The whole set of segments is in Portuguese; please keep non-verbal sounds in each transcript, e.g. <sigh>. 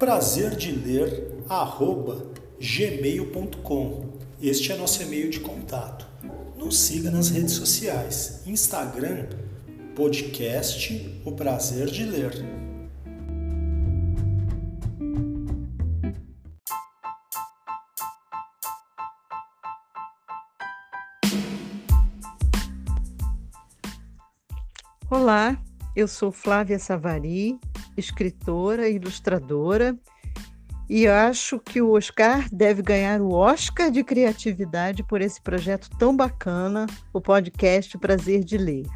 Prazer de ler arroba gmail.com. Este é nosso e-mail de contato. Nos siga nas redes sociais, Instagram, podcast O Prazer de Ler. Olá, eu sou Flávia Savari, escritora ilustradora, e acho que o Oscar deve ganhar o Oscar de criatividade por esse projeto tão bacana, o podcast Prazer de Ler.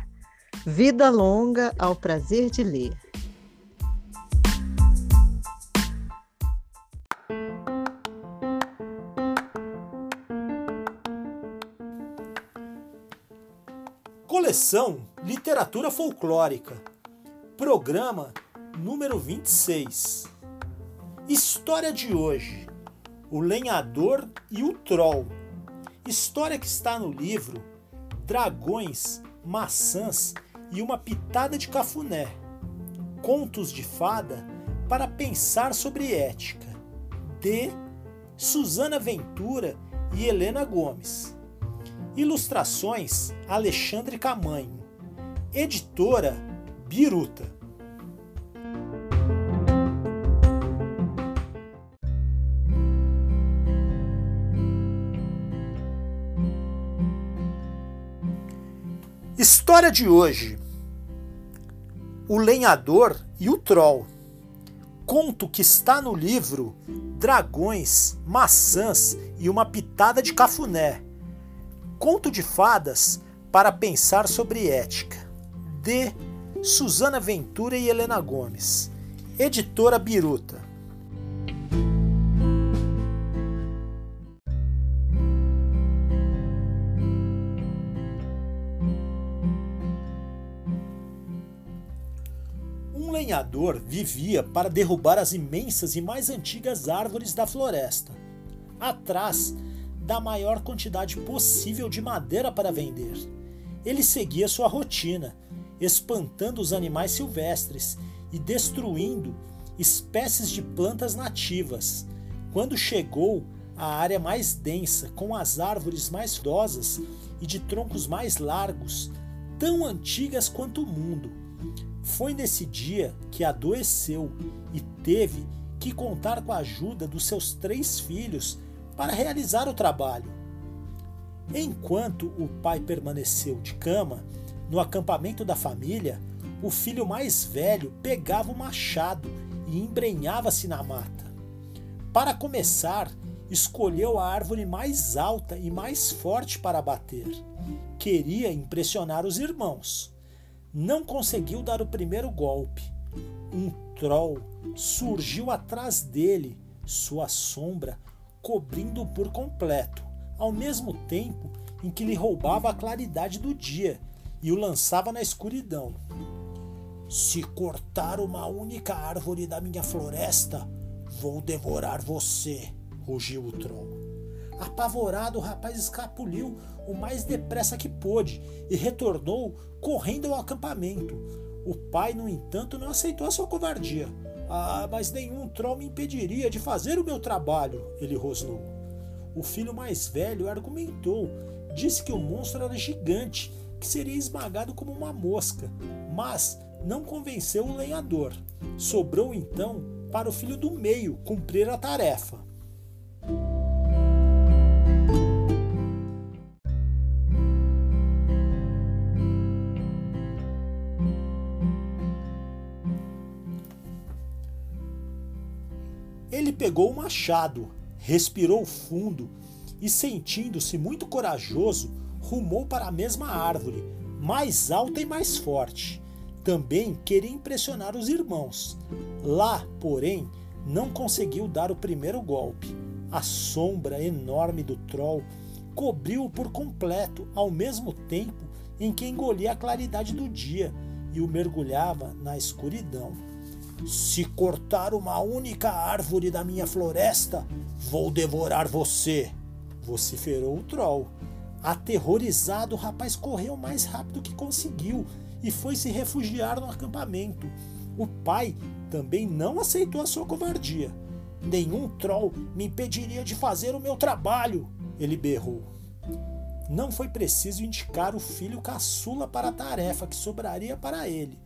Vida longa ao prazer de ler. Coleção Literatura Folclórica. Programa número 26. História de hoje: O Lenhador e o Troll. História que está no livro Dragões, Maçãs e uma Pitada de Cafuné. Contos de fada para pensar sobre ética. De Susana Ventura e Helena Gomes. Ilustrações Alexandre Camanho. Editora Biruta. História de hoje: O Lenhador e o Troll. Conto que está no livro Dragões, Maçãs e uma Pitada de Cafuné. Conto de fadas para pensar sobre ética. De Susana Ventura e Helena Gomes. Editora Biruta. Lenhador vivia para derrubar as imensas e mais antigas árvores da floresta, atrás da maior quantidade possível de madeira para vender. Ele seguia sua rotina, espantando os animais silvestres e destruindo espécies de plantas nativas. Quando chegou à área mais densa, com as árvores mais frondosas e de troncos mais largos, tão antigas quanto o mundo, foi nesse dia que adoeceu e teve que contar com a ajuda dos seus três filhos para realizar o trabalho. Enquanto o pai permaneceu de cama, no acampamento da família, o filho mais velho pegava o machado e embrenhava-se na mata. Para começar, escolheu a árvore mais alta e mais forte para bater. Queria impressionar os irmãos não conseguiu dar o primeiro golpe. Um troll surgiu atrás dele, sua sombra cobrindo-o por completo, ao mesmo tempo em que lhe roubava a claridade do dia e o lançava na escuridão. Se cortar uma única árvore da minha floresta, vou devorar você, rugiu o troll. Apavorado, o rapaz escapuliu o mais depressa que pôde e retornou correndo ao acampamento. O pai, no entanto, não aceitou a sua covardia. Ah, mas nenhum troll me impediria de fazer o meu trabalho, ele rosnou. O filho mais velho argumentou, disse que o monstro era gigante, que seria esmagado como uma mosca, mas não convenceu o lenhador. Sobrou então para o filho do meio cumprir a tarefa. Pegou o machado, respirou fundo e, sentindo-se muito corajoso, rumou para a mesma árvore, mais alta e mais forte. Também queria impressionar os irmãos. Lá, porém, não conseguiu dar o primeiro golpe. A sombra enorme do troll cobriu-o por completo, ao mesmo tempo em que engolia a claridade do dia e o mergulhava na escuridão. Se cortar uma única árvore da minha floresta, vou devorar você, vociferou o troll. Aterrorizado, o rapaz correu mais rápido que conseguiu e foi se refugiar no acampamento. O pai também não aceitou a sua covardia. Nenhum troll me impediria de fazer o meu trabalho, ele berrou. Não foi preciso indicar o filho caçula para a tarefa que sobraria para ele.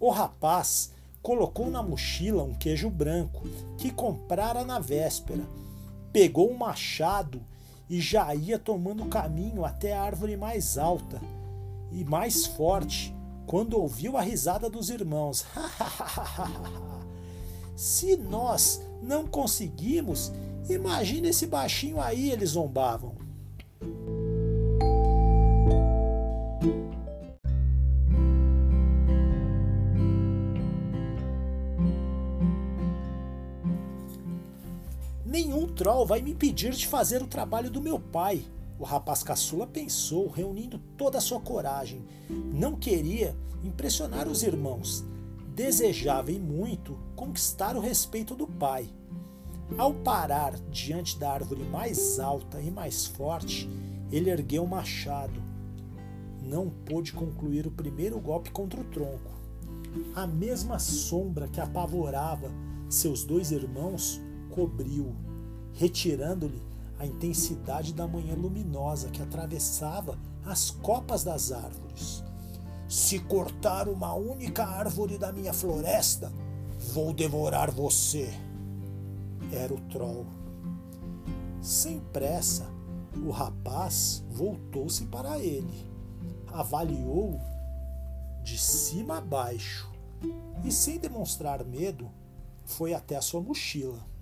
O rapaz colocou na mochila um queijo branco que comprara na véspera, pegou um machado e já ia tomando caminho até a árvore mais alta e mais forte quando ouviu a risada dos irmãos. <laughs> Se nós não conseguimos, imagine esse baixinho aí, eles zombavam. Nenhum troll vai me impedir de fazer o trabalho do meu pai. O rapaz caçula pensou, reunindo toda a sua coragem. Não queria impressionar os irmãos. Desejava e muito conquistar o respeito do pai. Ao parar diante da árvore mais alta e mais forte, ele ergueu o machado. Não pôde concluir o primeiro golpe contra o tronco. A mesma sombra que apavorava seus dois irmãos cobriu, retirando-lhe a intensidade da manhã luminosa que atravessava as copas das árvores. Se cortar uma única árvore da minha floresta, vou devorar você. Era o troll. Sem pressa, o rapaz voltou-se para ele, avaliou de cima a baixo e, sem demonstrar medo, foi até a sua mochila.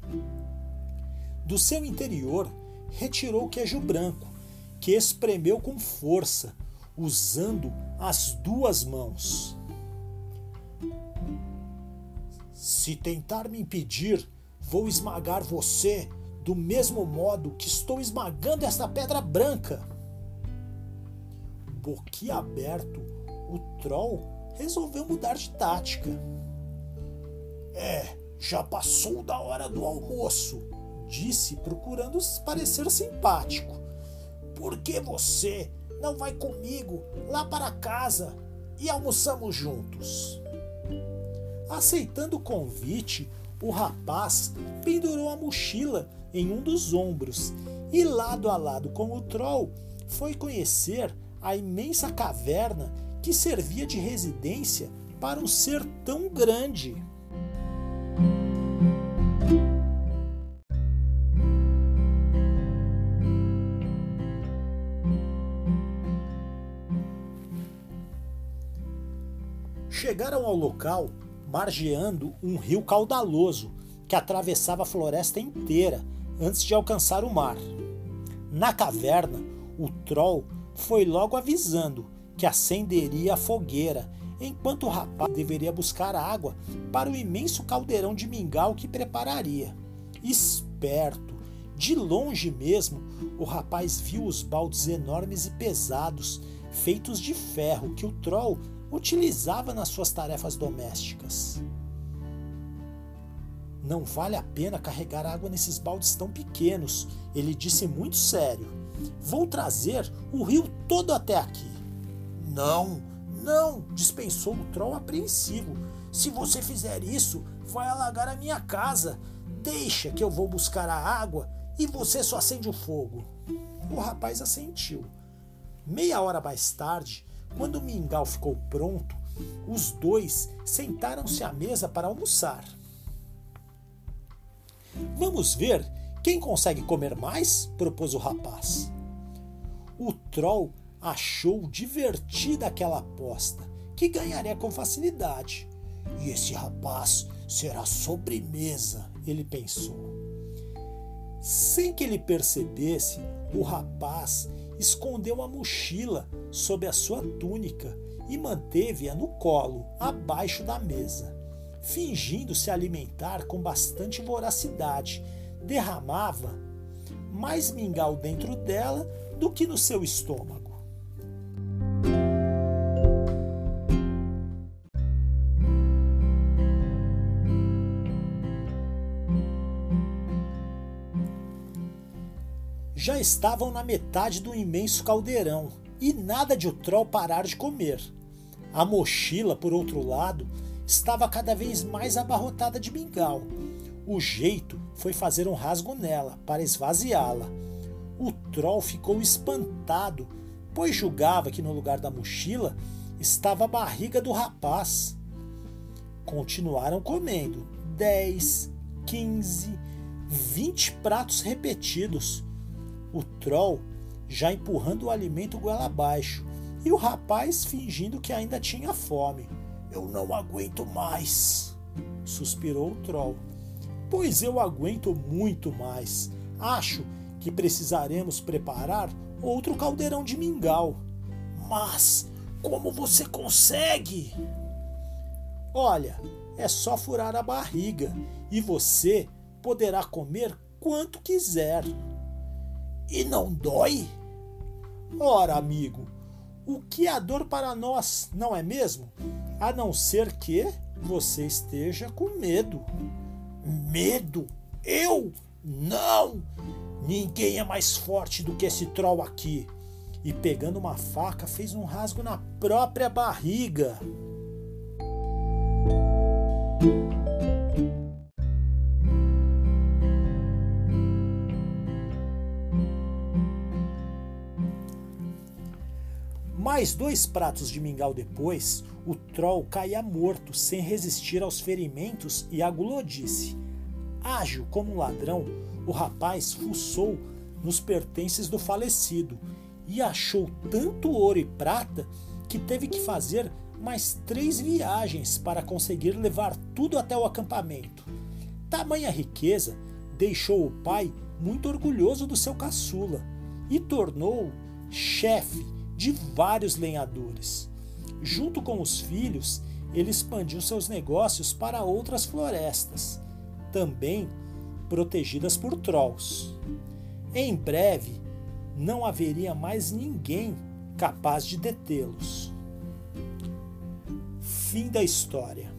Do seu interior, retirou o queijo branco, que espremeu com força, usando as duas mãos. Se tentar me impedir, vou esmagar você do mesmo modo que estou esmagando esta pedra branca. Boquiaberto, o troll resolveu mudar de tática. É, já passou da hora do almoço, disse, procurando parecer simpático. Por que você não vai comigo lá para casa e almoçamos juntos? Aceitando o convite, o rapaz pendurou a mochila em um dos ombros e, lado a lado com o troll, foi conhecer a imensa caverna que servia de residência para um ser tão grande. Chegaram ao local margeando um rio caudaloso que atravessava a floresta inteira antes de alcançar o mar. Na caverna, o troll foi logo avisando que acenderia a fogueira, enquanto o rapaz deveria buscar água para o imenso caldeirão de mingau que prepararia. Esperto, de longe mesmo, o rapaz viu os baldes enormes e pesados, feitos de ferro, que o troll utilizava nas suas tarefas domésticas. Não vale a pena carregar água nesses baldes tão pequenos, ele disse muito sério. Vou trazer o rio todo até aqui. Não, não, dispensou o troll apreensivo. Se você fizer isso, vai alagar a minha casa. Deixa que eu vou buscar a água e você só acende o fogo. O rapaz assentiu. Meia hora mais tarde, quando o mingau ficou pronto, os dois sentaram-se à mesa para almoçar. Vamos ver quem consegue comer mais? propôs o rapaz. O troll achou divertida aquela aposta, que ganharia com facilidade. E esse rapaz será sobremesa, ele pensou. Sem que ele percebesse, o rapaz escondeu a mochila sob a sua túnica e manteve-a no colo, abaixo da mesa. Fingindo se alimentar com bastante voracidade, derramava mais mingau dentro dela do que no seu estômago. Já estavam na metade do imenso caldeirão e nada de o troll parar de comer. A mochila, por outro lado, estava cada vez mais abarrotada de mingau. O jeito foi fazer um rasgo nela para esvaziá-la. O troll ficou espantado, pois julgava que no lugar da mochila estava a barriga do rapaz. Continuaram comendo dez, quinze, vinte pratos repetidos. O troll já empurrando o alimento goela abaixo e o rapaz fingindo que ainda tinha fome. Eu não aguento mais, suspirou o troll. Pois eu aguento muito mais. Acho que precisaremos preparar outro caldeirão de mingau. Mas como você consegue? Olha, é só furar a barriga e você poderá comer quanto quiser. E não dói? Ora, amigo, o que é dor para nós, não é mesmo? A não ser que você esteja com medo. Medo? Eu? Não! Ninguém é mais forte do que esse troll aqui. E pegando uma faca, fez um rasgo na própria barriga. Mais dois pratos de mingau depois, o troll caía morto, sem resistir aos ferimentos e à gulodice. Ágil como um ladrão, o rapaz fuçou nos pertences do falecido e achou tanto ouro e prata que teve que fazer mais três viagens para conseguir levar tudo até o acampamento. Tamanha riqueza deixou o pai muito orgulhoso do seu caçula e tornou-o chefe de vários lenhadores. Junto com os filhos, ele expandiu seus negócios para outras florestas, também protegidas por trolls. Em breve, não haveria mais ninguém capaz de detê-los. Fim da história.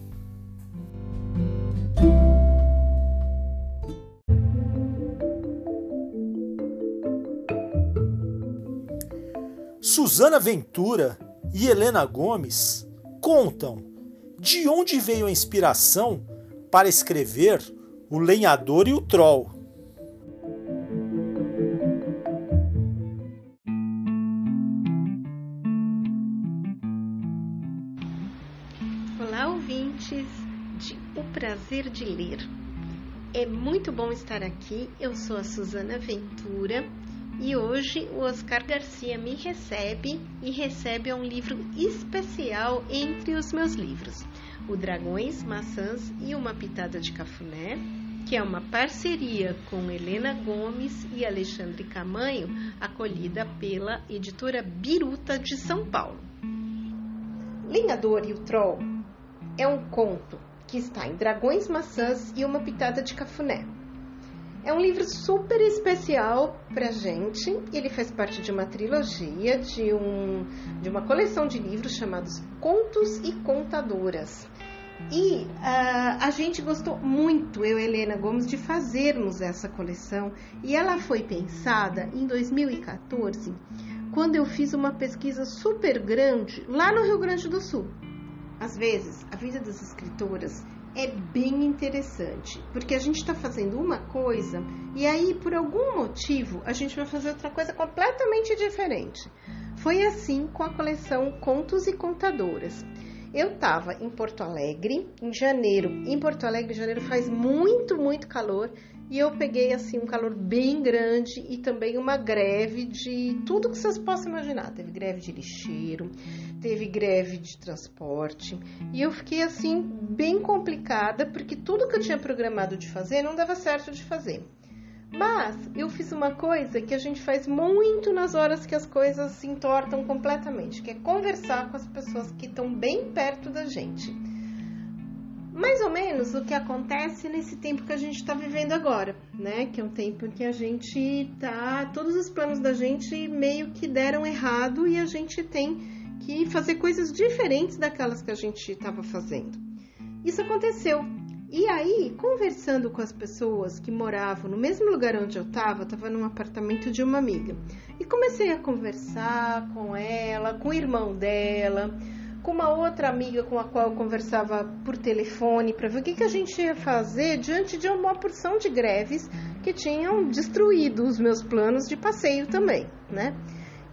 Susana Ventura e Helena Gomes contam de onde veio a inspiração para escrever O Lenhador e o Troll. Olá, ouvintes de O Prazer de Ler. É muito bom estar aqui. Eu sou a Susana Ventura e hoje o Oscar Garcia me recebe e recebe um livro especial entre os meus livros: O Dragões, Maçãs e uma Pitada de Cafuné, que é uma parceria com Helena Gomes e Alexandre Camanho, acolhida pela editora Biruta de São Paulo. Linhador e o Troll é um conto que está em Dragões, Maçãs e uma Pitada de Cafuné é um livro super especial para gente. Ele faz parte de uma trilogia, de, um, de uma coleção de livros chamados Contos e Contadoras. E uh, a gente gostou muito, eu e Helena Gomes, de fazermos essa coleção. E ela foi pensada em 2014, quando eu fiz uma pesquisa super grande lá no Rio Grande do Sul. Às vezes, a vida das escritoras é bem interessante, porque a gente está fazendo uma coisa e aí, por algum motivo, a gente vai fazer outra coisa completamente diferente. Foi assim com a coleção Contos e Contadoras. Eu estava em Porto Alegre em janeiro. Em Porto Alegre, em janeiro faz muito, muito calor e eu peguei assim um calor bem grande e também uma greve de tudo que vocês possam imaginar. Teve greve de lixeiro, teve greve de transporte e eu fiquei assim bem complicada porque tudo que eu tinha programado de fazer não dava certo de fazer. Mas eu fiz uma coisa que a gente faz muito nas horas que as coisas se entortam completamente, que é conversar com as pessoas que estão bem perto da gente mais ou menos o que acontece nesse tempo que a gente está vivendo agora, né? Que é um tempo em que a gente tá. Todos os planos da gente meio que deram errado e a gente tem que fazer coisas diferentes daquelas que a gente estava fazendo. Isso aconteceu. E aí, conversando com as pessoas que moravam no mesmo lugar onde eu estava, estava num apartamento de uma amiga, e comecei a conversar com ela, com o irmão dela com uma outra amiga com a qual eu conversava por telefone para ver o que, que a gente ia fazer diante de uma porção de greves que tinham destruído os meus planos de passeio também, né?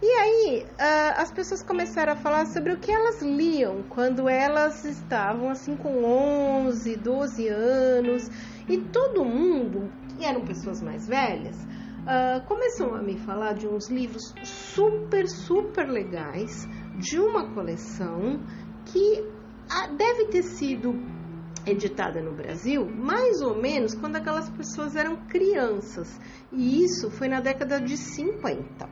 E aí uh, as pessoas começaram a falar sobre o que elas liam quando elas estavam assim com 11, 12 anos e todo mundo, que eram pessoas mais velhas, uh, começou a me falar de uns livros super, super legais de uma coleção que ah, deve ter sido editada no Brasil mais ou menos quando aquelas pessoas eram crianças, e isso foi na década de 50.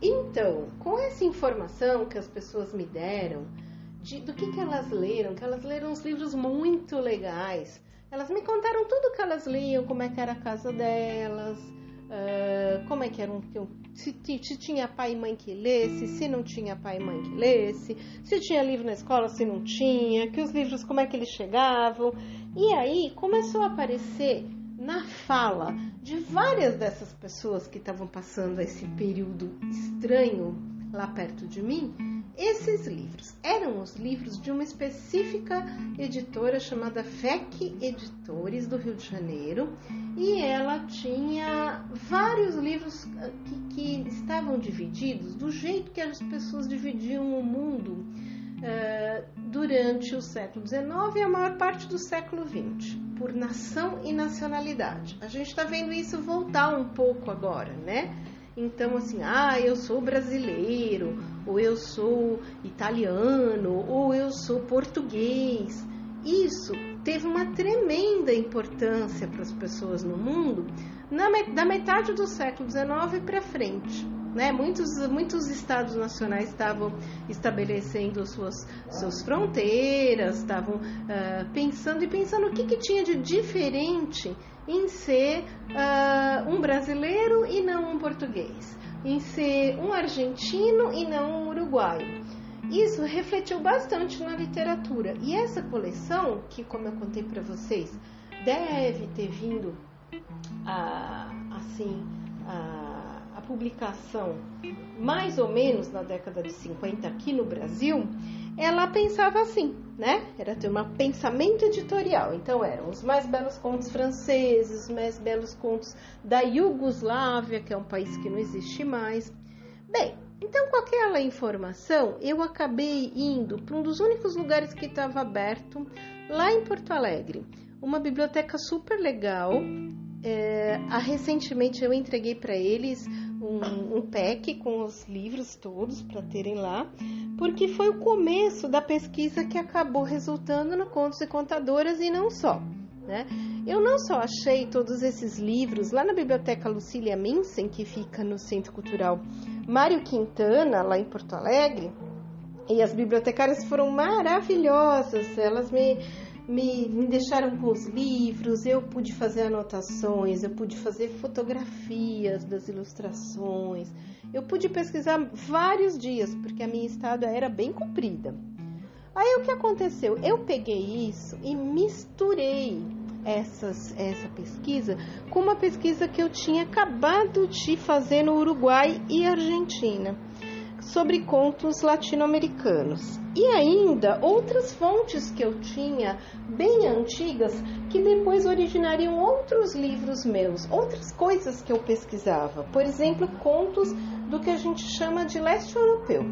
Então, com essa informação que as pessoas me deram, de, do que, que elas leram, que elas leram uns livros muito legais, elas me contaram tudo que elas liam, como é que era a casa delas, uh, como é que era um, se, se, tinha pai e mãe que lesse, se não tinha pai e mãe que lesse, se tinha livro na escola, se não tinha, que os livros como é que eles chegavam. E aí começou a aparecer na fala de várias dessas pessoas que estavam passando esse período estranho lá perto de mim, esses livros eram os livros de uma específica editora chamada FEC Editores do Rio de Janeiro e ela tinha vários livros ah, que, que estavam divididos do jeito que as pessoas dividiam o mundo uh, durante o século XIX e a maior parte do século XX, por nação e nacionalidade. A gente está vendo isso voltar um pouco agora, né? Então, assim, ah, eu sou brasileiro, ou eu sou italiano, ou eu sou português. Isso teve uma tremenda importância para as pessoas no mundo na, da metade do século XIX para frente. Né? Muitos, muitos estados nacionais estavam estabelecendo suas, suas fronteiras, estavam uh, pensando e pensando o que, que tinha de diferente em ser uh, um brasileiro e não um português, em ser um argentino e não um uruguaio. Isso refletiu bastante na literatura. E essa coleção, que como eu contei para vocês, deve ter vindo a, assim a, a publicação mais ou menos na década de 50 aqui no Brasil, ela pensava assim, né? Era ter um pensamento editorial. Então eram os mais belos contos franceses, os mais belos contos da Iugoslávia, que é um país que não existe mais. Bem, então com aquela informação eu acabei indo para um dos únicos lugares que estava aberto lá em Porto Alegre, uma biblioteca super legal. É, recentemente eu entreguei para eles um, um pack com os livros todos para terem lá, porque foi o começo da pesquisa que acabou resultando no Contos e Contadoras e não só. Né? Eu não só achei todos esses livros lá na Biblioteca Lucília Minsen, que fica no Centro Cultural Mário Quintana, lá em Porto Alegre, e as bibliotecárias foram maravilhosas, elas me me, me deixaram com os livros, eu pude fazer anotações, eu pude fazer fotografias das ilustrações, eu pude pesquisar vários dias, porque a minha estada era bem comprida. Aí o que aconteceu? Eu peguei isso e misturei essas, essa pesquisa com uma pesquisa que eu tinha acabado de fazer no Uruguai e Argentina sobre contos latino-americanos. E ainda outras fontes que eu tinha, bem antigas, que depois originariam outros livros meus, outras coisas que eu pesquisava. Por exemplo, contos do que a gente chama de leste europeu.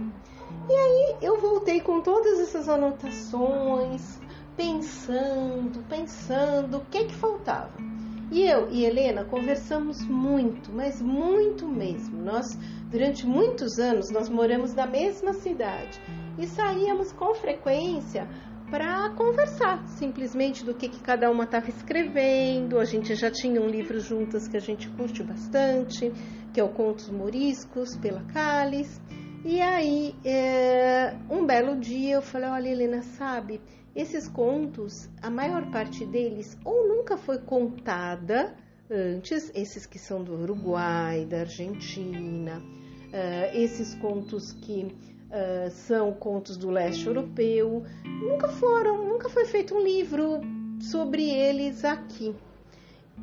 E aí eu voltei com todas essas anotações, pensando, pensando o que que faltava. E eu e Helena conversamos muito, mas muito mesmo. Nós, durante muitos anos, nós moramos na mesma cidade e saíamos com frequência para conversar simplesmente do que, que cada uma estava escrevendo. A gente já tinha um livro juntas que a gente curte bastante, que é o Contos Moriscos, pela Cálice. E aí, é, um belo dia eu falei: Olha, Helena, sabe, esses contos, a maior parte deles ou nunca foi contada antes, esses que são do Uruguai, da Argentina, uh, esses contos que uh, são contos do leste europeu, nunca foram, nunca foi feito um livro sobre eles aqui.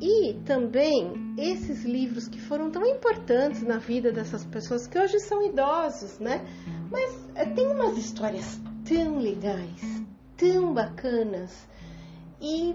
E também esses livros que foram tão importantes na vida dessas pessoas que hoje são idosos, né? Mas uh, tem umas histórias tão legais, tão bacanas e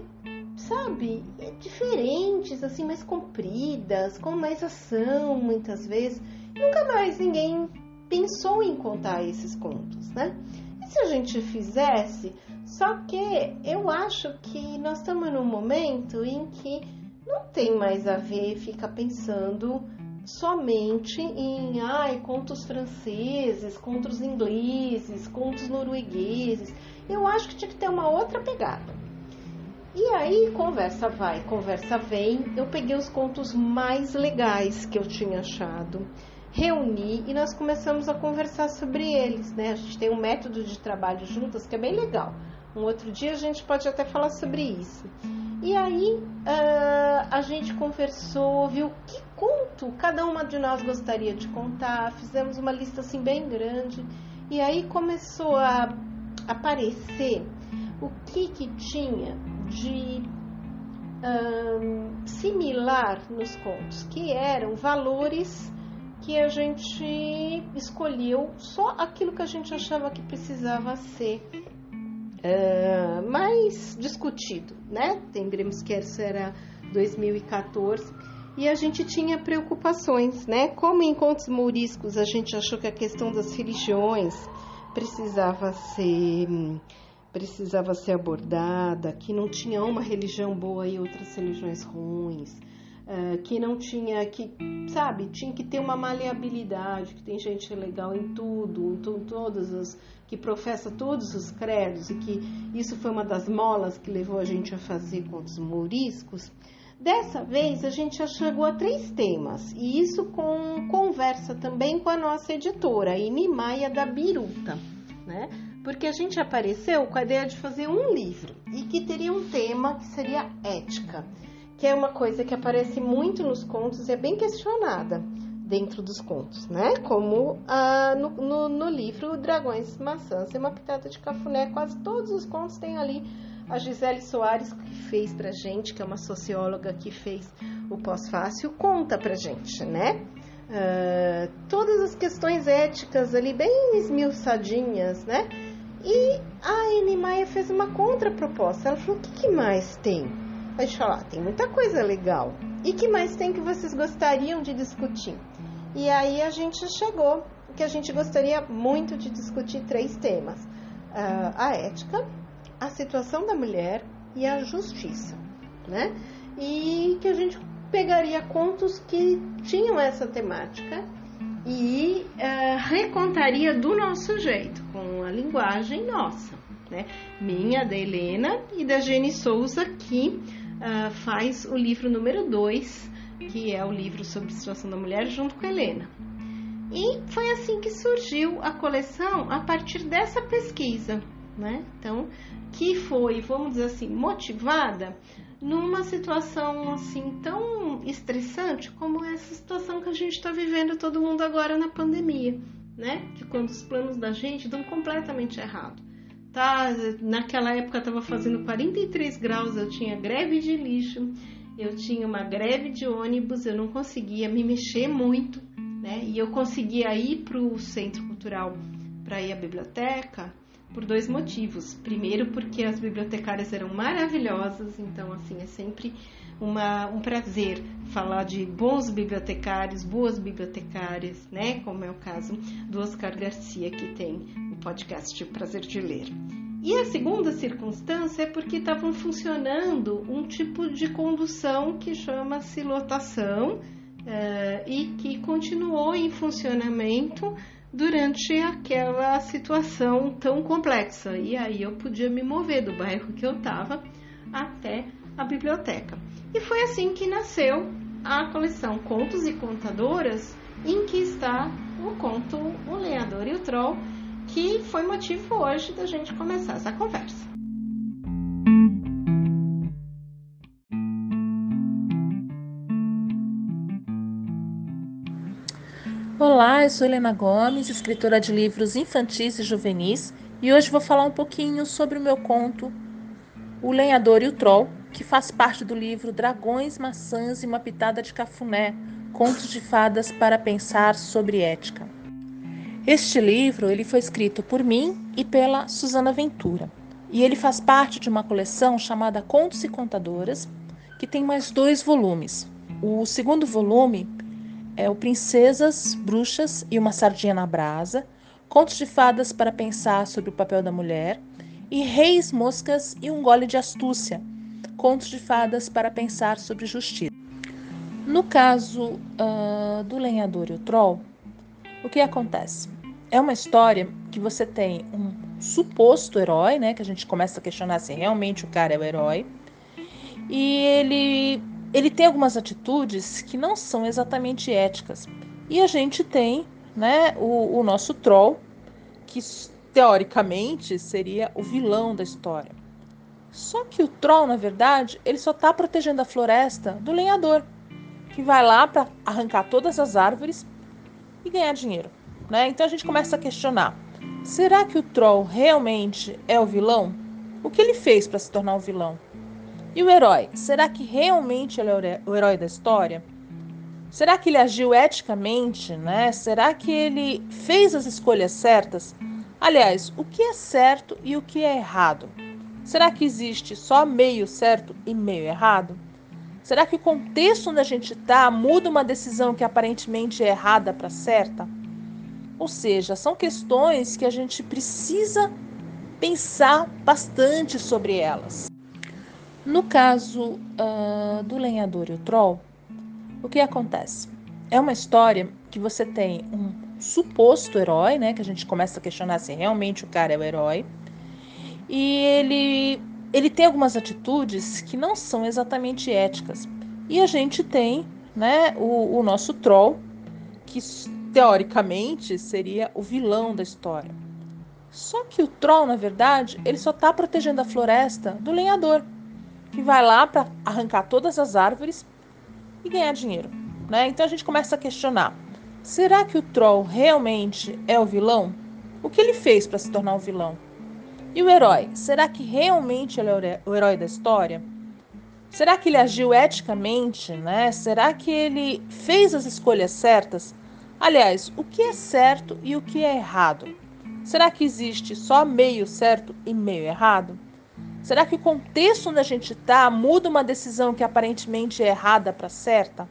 sabe, diferentes, assim, mais compridas, com mais ação muitas vezes. Nunca mais ninguém pensou em contar esses contos, né? E se a gente fizesse? Só que eu acho que nós estamos num momento em que não tem mais a ver ficar pensando somente em ai, contos franceses, contos ingleses, contos noruegueses. Eu acho que tinha que ter uma outra pegada. E aí, conversa vai, conversa vem. Eu peguei os contos mais legais que eu tinha achado reuni e nós começamos a conversar sobre eles, né? A gente tem um método de trabalho juntas que é bem legal. Um outro dia a gente pode até falar sobre isso. E aí uh, a gente conversou, viu que conto cada uma de nós gostaria de contar, fizemos uma lista assim bem grande e aí começou a aparecer o que que tinha de similar nos contos, que eram valores que a gente escolheu só aquilo que a gente achava que precisava ser uh, mais discutido, né? Lembremos que essa era 2014 e a gente tinha preocupações, né? Como em Contos Mouriscos a gente achou que a questão das religiões precisava ser precisava ser abordada, que não tinha uma religião boa e outras religiões ruins, uh, que não tinha que, sabe, tinha que ter uma maleabilidade, que tem gente legal em tudo, em tu, todas as que professa todos os credos e que isso foi uma das molas que levou a gente a fazer contos mouriscos. Dessa vez a gente já chegou a três temas, e isso com conversa também com a nossa editora, Inimaia da Biruta, né? Porque a gente apareceu com a ideia de fazer um livro e que teria um tema que seria ética que é uma coisa que aparece muito nos contos e é bem questionada dentro dos contos, né? Como ah, no, no, no, livro Dragões, Maçãs e uma Pitada de Cafuné, quase todos os contos têm ali a Gisele Soares que fez pra gente, que é uma socióloga que fez o pós-fácil, conta pra gente, né? Uh, todas as questões éticas ali bem esmiuçadinhas, né? E a Anne Maia fez uma contraproposta. Ela falou: o que, que mais tem? a gente fala, ah, tem muita coisa legal. E que mais tem que vocês gostariam de discutir? E aí a gente chegou que a gente gostaria muito de discutir três temas: uh, a ética, a situação da mulher e a justiça, né? E que a gente pegaria contos que tinham essa temática e uh, recontaria do nosso jeito, com a linguagem nossa, né? Minha, da Helena e da Jenny Souza, que uh, faz o livro número 2, que é o livro sobre a situação da mulher, junto com a Helena. E foi assim que surgiu a coleção a partir dessa pesquisa, né? Então, que foi, vamos dizer assim, motivada numa situação assim tão estressante como essa situação que a gente está vivendo todo mundo agora na pandemia, né? Que quando os planos da gente dão completamente errado. Tá, naquela época estava fazendo 43 graus, eu tinha greve de lixo, eu tinha uma greve de ônibus, eu não conseguia me mexer muito, né? E eu conseguia ir para o centro cultural para ir à biblioteca, por dois motivos. Primeiro, porque as bibliotecárias eram maravilhosas, então, assim, é sempre uma, um prazer falar de bons bibliotecários, boas bibliotecárias, né? Como é o caso do Oscar Garcia, que tem o podcast Prazer de Ler. E a segunda circunstância é porque estavam funcionando um tipo de condução que chama-se lotação uh, e que continuou em funcionamento durante aquela situação tão complexa. E aí eu podia me mover do bairro que eu estava até a biblioteca. E foi assim que nasceu a coleção Contos e Contadoras, em que está o conto O Lenhador e o Troll, que foi motivo hoje da gente começar essa conversa. Olá, eu sou Helena Gomes, escritora de livros infantis e juvenis, e hoje vou falar um pouquinho sobre o meu conto O Lenhador e o Troll, que faz parte do livro Dragões, Maçãs e uma Pitada de Cafuné Contos de Fadas para Pensar sobre Ética. Este livro ele foi escrito por mim e pela Susana Ventura, e ele faz parte de uma coleção chamada Contos e Contadoras, que tem mais dois volumes. O segundo volume é o Princesas, Bruxas e uma Sardinha na Brasa, Contos de Fadas para Pensar sobre o Papel da Mulher, e Reis, Moscas e um Gole de Astúcia, Contos de Fadas para Pensar sobre Justiça. No caso uh, do Lenhador e o Troll, o que acontece? É uma história que você tem um suposto herói, né? Que a gente começa a questionar se realmente o cara é o herói. E ele, ele tem algumas atitudes que não são exatamente éticas. E a gente tem, né, o, o nosso troll, que teoricamente seria o vilão da história. Só que o troll, na verdade, ele só está protegendo a floresta do lenhador, que vai lá para arrancar todas as árvores e ganhar dinheiro. Né? Então a gente começa a questionar: será que o troll realmente é o vilão? O que ele fez para se tornar um vilão? E o herói? Será que realmente ele é o herói da história? Será que ele agiu eticamente, né? Será que ele fez as escolhas certas? Aliás, o que é certo e o que é errado? Será que existe só meio certo e meio errado? Será que o contexto onde a gente está muda uma decisão que aparentemente é errada para certa? Ou seja, são questões que a gente precisa pensar bastante sobre elas. No caso uh, do lenhador e o troll, o que acontece? É uma história que você tem um suposto herói, né? Que a gente começa a questionar se realmente o cara é o herói e ele, ele tem algumas atitudes que não são exatamente éticas. E a gente tem né, o, o nosso troll, que teoricamente seria o vilão da história. Só que o troll, na verdade, ele só está protegendo a floresta do lenhador, que vai lá para arrancar todas as árvores e ganhar dinheiro. Né? Então a gente começa a questionar: será que o troll realmente é o vilão? O que ele fez para se tornar um vilão? E o herói? Será que realmente ele é o herói da história? Será que ele agiu eticamente, né? Será que ele fez as escolhas certas? Aliás, o que é certo e o que é errado? Será que existe só meio certo e meio errado? Será que o contexto onde a gente está muda uma decisão que aparentemente é errada para certa?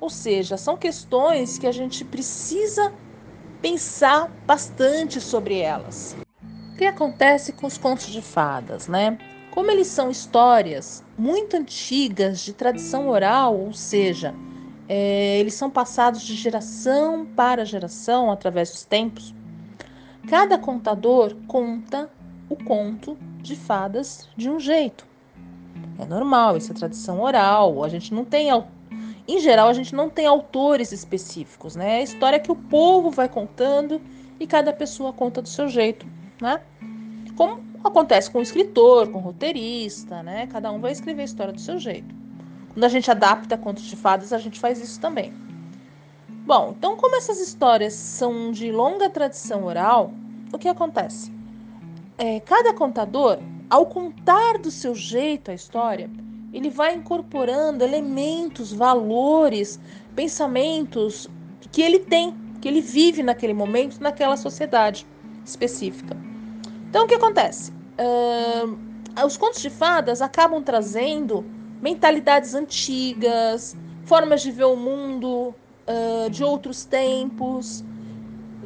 Ou seja, são questões que a gente precisa pensar bastante sobre elas. O que acontece com os contos de fadas, né? Como eles são histórias muito antigas, de tradição oral, ou seja, é, eles são passados de geração para geração através dos tempos, cada contador conta o conto de fadas de um jeito. É normal, isso é tradição oral, a gente não tem. Em geral, a gente não tem autores específicos, né? É a história que o povo vai contando e cada pessoa conta do seu jeito né? Como acontece com o escritor, com o roteirista, né? Cada um vai escrever a história do seu jeito. Quando a gente adapta contos de fadas, a gente faz isso também. Bom, então como essas histórias são de longa tradição oral, o que acontece? É, cada contador, ao contar do seu jeito a história, ele vai incorporando elementos, valores, pensamentos que ele tem, que ele vive naquele momento, naquela sociedade específica. Então, o que acontece? Uh, os contos de fadas acabam trazendo mentalidades antigas, formas de ver o mundo uh, de outros tempos.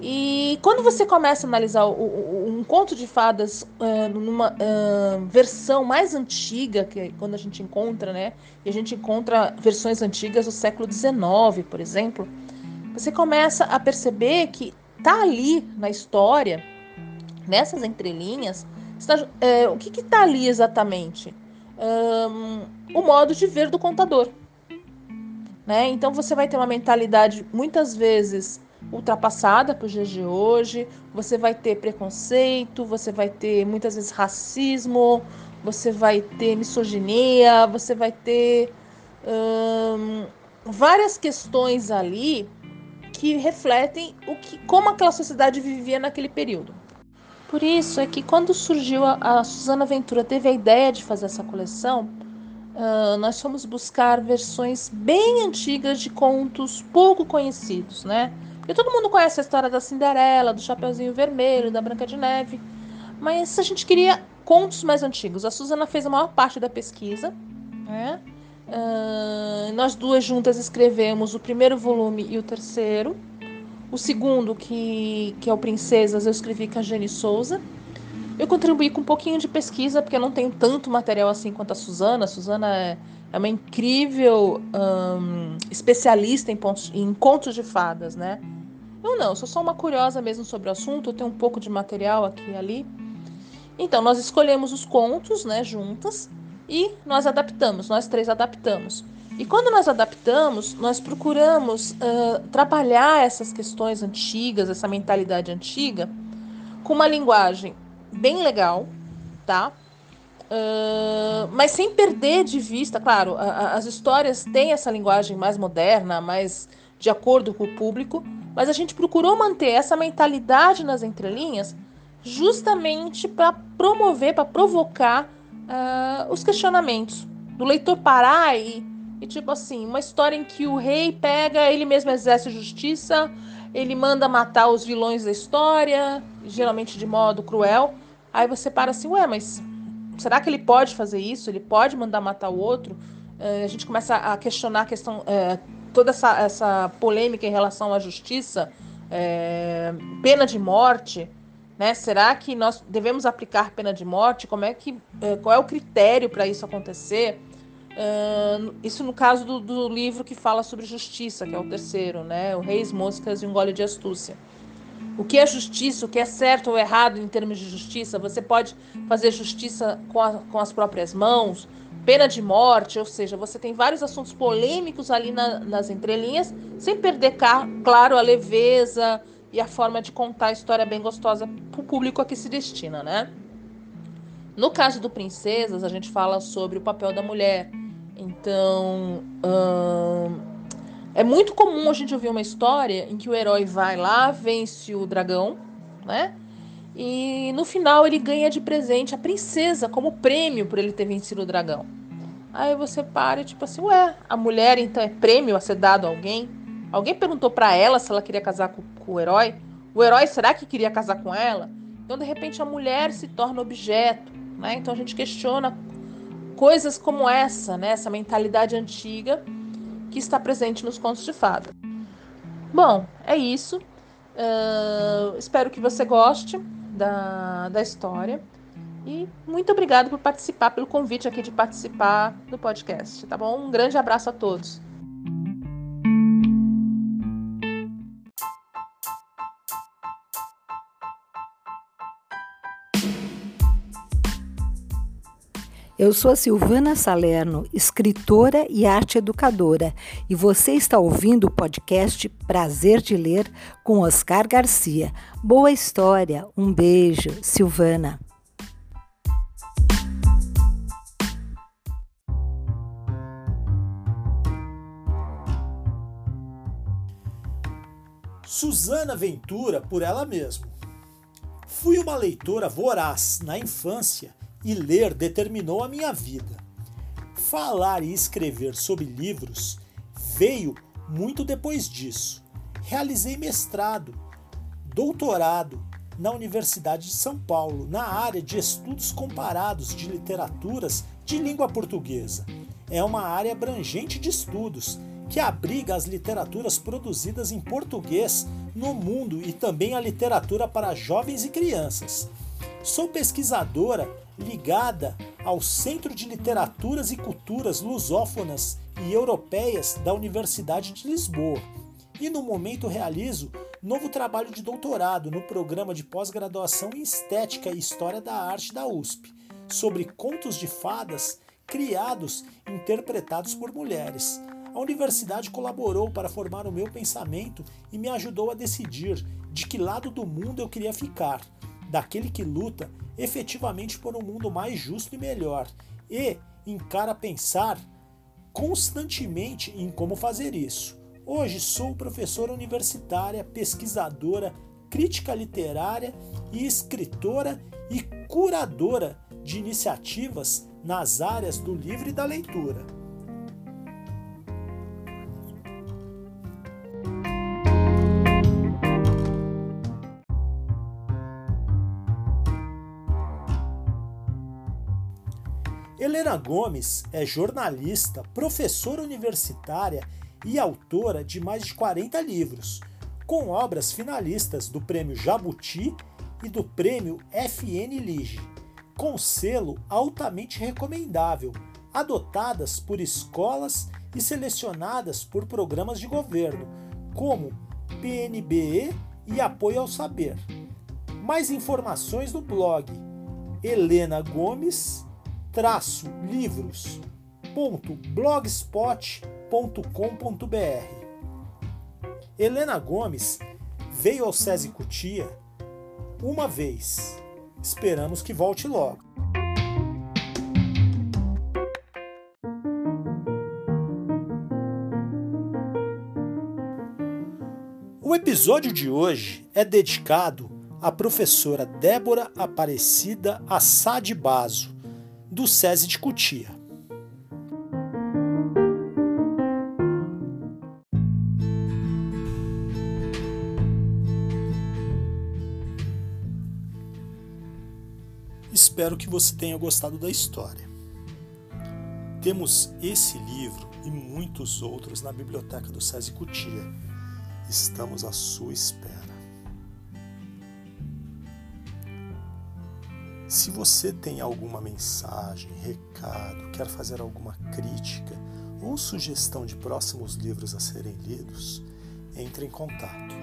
E quando você começa a analisar o, o, um conto de fadas uh, numa uh, versão mais antiga, que é quando a gente encontra, né? E a gente encontra versões antigas do século XIX, por exemplo, você começa a perceber que tá ali na história, nessas entrelinhas, está, o que está ali exatamente? Um, o modo de ver do contador. Né? Então você vai ter uma mentalidade muitas vezes ultrapassada para os dias de hoje, você vai ter preconceito, você vai ter muitas vezes racismo, você vai ter misoginia, você vai ter várias questões ali que refletem o que, como aquela sociedade vivia naquele período. Por isso é que quando surgiu a, a Suzana Ventura teve a ideia de fazer essa coleção, uh, nós fomos buscar versões bem antigas de contos pouco conhecidos, né? Porque todo mundo conhece a história da Cinderela, do Chapeuzinho Vermelho, da Branca de Neve, mas a gente queria contos mais antigos. A Suzana fez a maior parte da pesquisa, né? Uh, nós duas juntas escrevemos o primeiro volume e o terceiro. O segundo, que, que é o Princesas, eu escrevi com a Jenny Souza. Eu contribuí com um pouquinho de pesquisa, porque eu não tenho tanto material assim quanto a Suzana. A Suzana é, é uma incrível um, especialista em, pontos, em contos de fadas, né? Eu não, sou só uma curiosa mesmo sobre o assunto, tenho um pouco de material aqui e ali. Então, nós escolhemos os contos, né, juntas, e nós adaptamos, nós três adaptamos. E quando nós adaptamos, nós procuramos uh, trabalhar essas questões antigas, essa mentalidade antiga, com uma linguagem bem legal, tá? Uh, mas sem perder de vista, claro, a, a, as histórias têm essa linguagem mais moderna, mais de acordo com o público, mas a gente procurou manter essa mentalidade nas entrelinhas justamente para promover, para provocar uh, os questionamentos do leitor parar e, e, tipo assim, uma história em que o rei pega, ele mesmo exerce justiça, ele manda matar os vilões da história, geralmente de modo cruel. Aí você para assim, ué, mas será que ele pode fazer isso? Ele pode mandar matar o outro? Uh, a gente começa a questionar a questão, uh, toda essa, essa polêmica em relação à justiça, uh, pena de morte. Né? Será que nós devemos aplicar pena de morte? Como é que, eh, qual é o critério para isso acontecer? Uh, isso no caso do, do, livro que fala sobre justiça, que é o terceiro, né? O Reis, Moscas e um Gole de Astúcia. O que é justiça, o que é certo ou errado em termos de justiça? Você pode fazer justiça com, a, com as próprias mãos, pena de morte, ou seja, você tem vários assuntos polêmicos ali na, nas entrelinhas, sem perder, claro, a leveza, e a forma de contar a história bem gostosa para o público a que se destina, né? No caso do Princesas, a gente fala sobre o papel da mulher. Então, hum, é muito comum a gente ouvir uma história em que o herói vai lá, vence o dragão, né? E no final ele ganha de presente a princesa como prêmio por ele ter vencido o dragão. Aí você para e tipo assim, ué, a mulher então é prêmio a ser dado a alguém? Alguém perguntou para ela se ela queria casar com, com, o herói? O herói será que queria casar com ela? Então, de repente, a mulher se torna objeto. Né? Então, a gente questiona coisas como essa, né? essa mentalidade antiga que está presente nos contos de fada. Bom, é isso. Uh, espero que você goste da, da história. E muito obrigado por participar, pelo convite aqui de participar do podcast, tá bom? Um grande abraço a todos. Eu sou a Silvana Salerno, escritora e arte educadora, e você está ouvindo o podcast Prazer de Ler com Oscar Garcia. Boa história, um beijo, Silvana. Susana Ventura por ela mesma. Fui uma leitora voraz na infância e ler determinou a minha vida. Falar e escrever sobre livros veio muito depois disso. Realizei mestrado, doutorado na Universidade de São Paulo, na área de estudos comparados de literaturas de língua portuguesa. É uma área abrangente de estudos que abriga as literaturas produzidas em português no mundo e também a literatura para jovens e crianças. Sou pesquisadora ligada ao Centro de Literaturas e Culturas Lusófonas e Europeias da Universidade de Lisboa. E no momento realizo novo trabalho de doutorado no programa de pós-graduação em Estética e História da Arte da USP, sobre contos de fadas criados e interpretados por mulheres. A universidade colaborou para formar o meu pensamento e me ajudou a decidir de que lado do mundo eu queria ficar, daquele que luta efetivamente por um mundo mais justo e melhor, e encara pensar constantemente em como fazer isso. Hoje sou professora universitária, pesquisadora, crítica literária e escritora e curadora de iniciativas nas áreas do livro e da leitura. Helena Gomes é jornalista, professora universitária e autora de mais de 40 livros, com obras finalistas do Prêmio Jabuti e do Prêmio FN Lige, com selo altamente recomendável, adotadas por escolas e selecionadas por programas de governo, como PNBE e Apoio ao Saber. Mais informações no blog Helena Gomes livros.blogspot.com.br. Helena Gomes veio ao SESI Cutia uma vez. Esperamos que volte logo. O episódio de hoje é dedicado à professora Débora Aparecida Assad Baso, do SESI de Cutia. Espero que você tenha gostado da história. Temos esse livro e muitos outros na biblioteca do SESI Cutia. Estamos à sua espera. Se você tem alguma mensagem, recado, quer fazer alguma crítica ou sugestão de próximos livros a serem lidos, entre em contato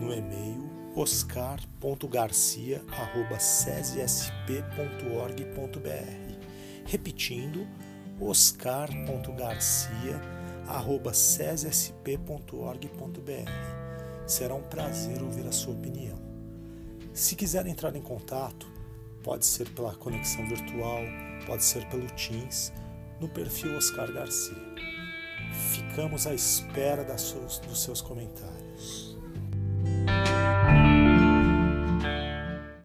no e-mail oscar.garcia@cesesp.org.br. Repetindo, oscar.garcia@cesesp.org.br. Será um prazer ouvir a sua opinião. Se quiser entrar em contato, Pode ser pela conexão virtual, pode ser pelo Teams, no perfil Oscar Garcia. Ficamos à espera suas, dos seus comentários.